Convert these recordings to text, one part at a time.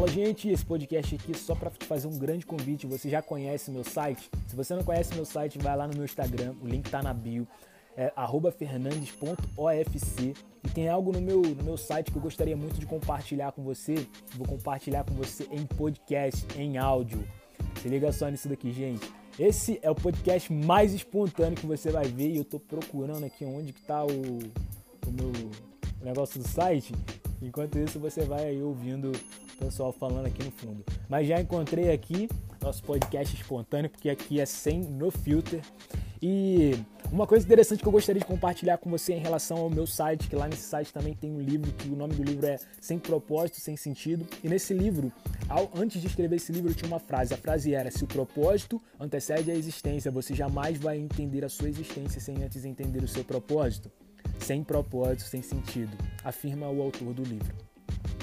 Fala, gente, esse podcast aqui é só para te fazer um grande convite. Você já conhece meu site? Se você não conhece meu site, vai lá no meu Instagram, o link tá na bio, é fernandes.ofc. E tem algo no meu, no meu site que eu gostaria muito de compartilhar com você. Vou compartilhar com você em podcast, em áudio. Se liga só nisso daqui, gente. Esse é o podcast mais espontâneo que você vai ver e eu tô procurando aqui onde que tá o, o meu o negócio do site. Enquanto isso, você vai aí ouvindo o pessoal falando aqui no fundo. Mas já encontrei aqui nosso podcast espontâneo, porque aqui é sem no filter. E uma coisa interessante que eu gostaria de compartilhar com você em relação ao meu site, que lá nesse site também tem um livro, que o nome do livro é Sem Propósito, Sem Sentido. E nesse livro, ao, antes de escrever esse livro, eu tinha uma frase. A frase era: Se o propósito antecede a existência, você jamais vai entender a sua existência sem antes entender o seu propósito sem propósito, sem sentido, afirma o autor do livro.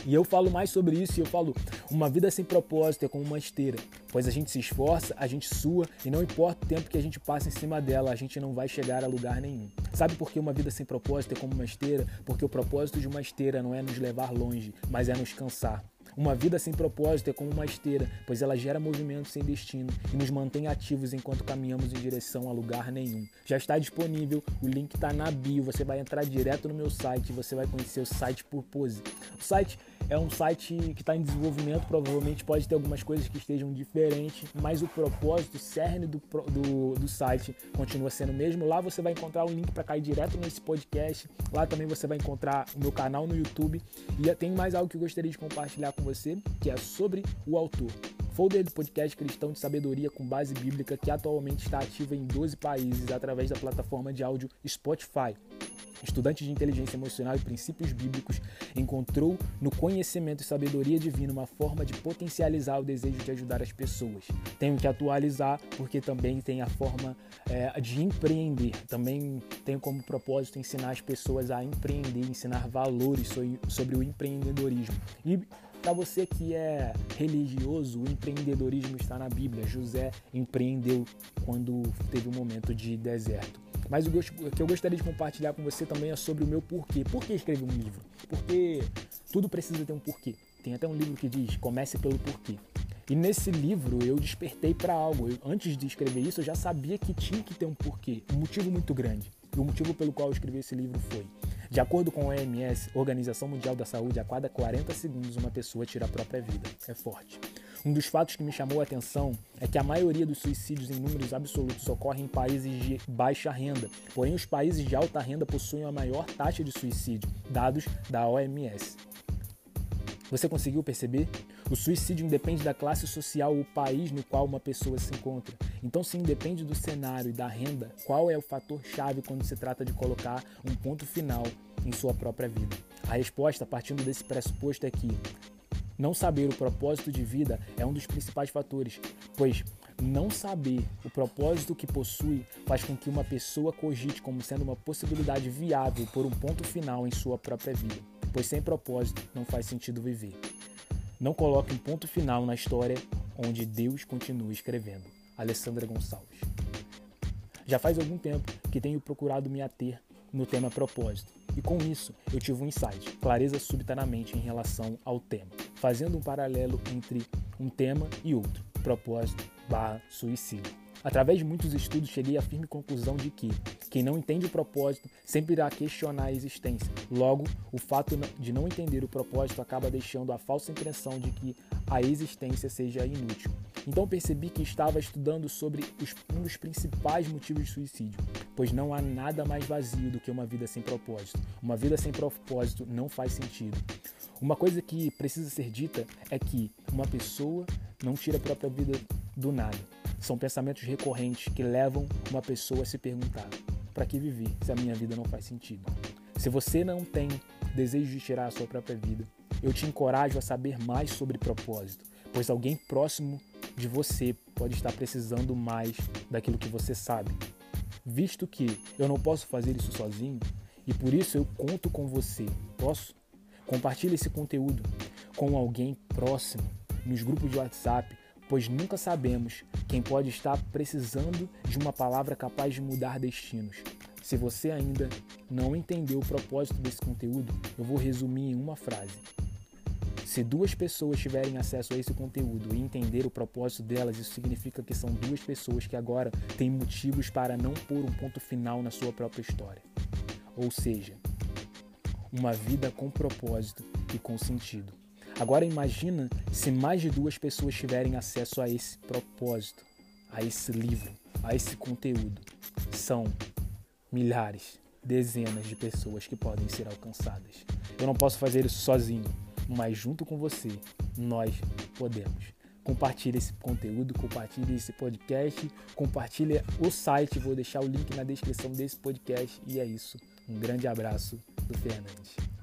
E eu falo mais sobre isso e eu falo: uma vida sem propósito é como uma esteira, pois a gente se esforça, a gente sua e não importa o tempo que a gente passa em cima dela, a gente não vai chegar a lugar nenhum. Sabe por que uma vida sem propósito é como uma esteira? Porque o propósito de uma esteira não é nos levar longe, mas é nos cansar. Uma vida sem propósito é como uma esteira, pois ela gera movimento sem destino e nos mantém ativos enquanto caminhamos em direção a lugar nenhum. Já está disponível, o link está na bio, você vai entrar direto no meu site e você vai conhecer o site Purpose. O site é um site que está em desenvolvimento, provavelmente pode ter algumas coisas que estejam diferentes, mas o propósito, o cerne do, do, do site continua sendo o mesmo. Lá você vai encontrar o link para cair direto nesse podcast. Lá também você vai encontrar o meu canal no YouTube. E tem mais algo que eu gostaria de compartilhar com você, que é sobre o autor. Folder do podcast Cristão de Sabedoria com base bíblica que atualmente está ativa em 12 países através da plataforma de áudio Spotify. Estudante de inteligência emocional e princípios bíblicos, encontrou no conhecimento e sabedoria divina uma forma de potencializar o desejo de ajudar as pessoas. Tenho que atualizar porque também tem a forma é, de empreender. Também tenho como propósito ensinar as pessoas a empreender, ensinar valores sobre o empreendedorismo. E para você que é religioso, o empreendedorismo está na Bíblia. José empreendeu quando teve um momento de deserto. Mas o que eu gostaria de compartilhar com você também é sobre o meu porquê. Por que escrever um livro? Porque tudo precisa ter um porquê. Tem até um livro que diz: comece pelo porquê. E nesse livro eu despertei para algo. Eu, antes de escrever isso, eu já sabia que tinha que ter um porquê, um motivo muito grande. E o motivo pelo qual eu escrevi esse livro foi de acordo com a OMS, Organização Mundial da Saúde, a cada 40 segundos uma pessoa tira a própria vida. É forte. Um dos fatos que me chamou a atenção é que a maioria dos suicídios em números absolutos ocorrem em países de baixa renda, porém os países de alta renda possuem a maior taxa de suicídio, dados da OMS. Você conseguiu perceber? O suicídio independe da classe social ou país no qual uma pessoa se encontra. Então, se independe do cenário e da renda, qual é o fator chave quando se trata de colocar um ponto final em sua própria vida? A resposta, partindo desse pressuposto, é que não saber o propósito de vida é um dos principais fatores, pois não saber o propósito que possui faz com que uma pessoa cogite como sendo uma possibilidade viável por um ponto final em sua própria vida, pois sem propósito não faz sentido viver. Não coloque um ponto final na história onde Deus continua escrevendo. Alessandra Gonçalves. Já faz algum tempo que tenho procurado me ater no tema propósito, e com isso eu tive um insight, clareza súbita na mente em relação ao tema, fazendo um paralelo entre um tema e outro, propósito barra suicídio. Através de muitos estudos, cheguei à firme conclusão de que quem não entende o propósito sempre irá questionar a existência. Logo, o fato de não entender o propósito acaba deixando a falsa impressão de que a existência seja inútil. Então percebi que estava estudando sobre os, um dos principais motivos de suicídio, pois não há nada mais vazio do que uma vida sem propósito. Uma vida sem propósito não faz sentido. Uma coisa que precisa ser dita é que uma pessoa não tira a própria vida do nada. São pensamentos recorrentes que levam uma pessoa a se perguntar: para que viver se a minha vida não faz sentido? Se você não tem desejo de tirar a sua própria vida, eu te encorajo a saber mais sobre propósito, pois alguém próximo de você pode estar precisando mais daquilo que você sabe. Visto que eu não posso fazer isso sozinho e por isso eu conto com você. Posso? Compartilhe esse conteúdo com alguém próximo nos grupos de WhatsApp, pois nunca sabemos quem pode estar precisando de uma palavra capaz de mudar destinos. Se você ainda não entendeu o propósito desse conteúdo, eu vou resumir em uma frase. Se duas pessoas tiverem acesso a esse conteúdo e entender o propósito delas, isso significa que são duas pessoas que agora têm motivos para não pôr um ponto final na sua própria história. Ou seja, uma vida com propósito e com sentido. Agora imagina se mais de duas pessoas tiverem acesso a esse propósito, a esse livro, a esse conteúdo. São milhares, dezenas de pessoas que podem ser alcançadas. Eu não posso fazer isso sozinho, mas junto com você, nós podemos. Compartilhe esse conteúdo, compartilhe esse podcast, compartilhe o site, vou deixar o link na descrição desse podcast e é isso. Um grande abraço do Fernandes.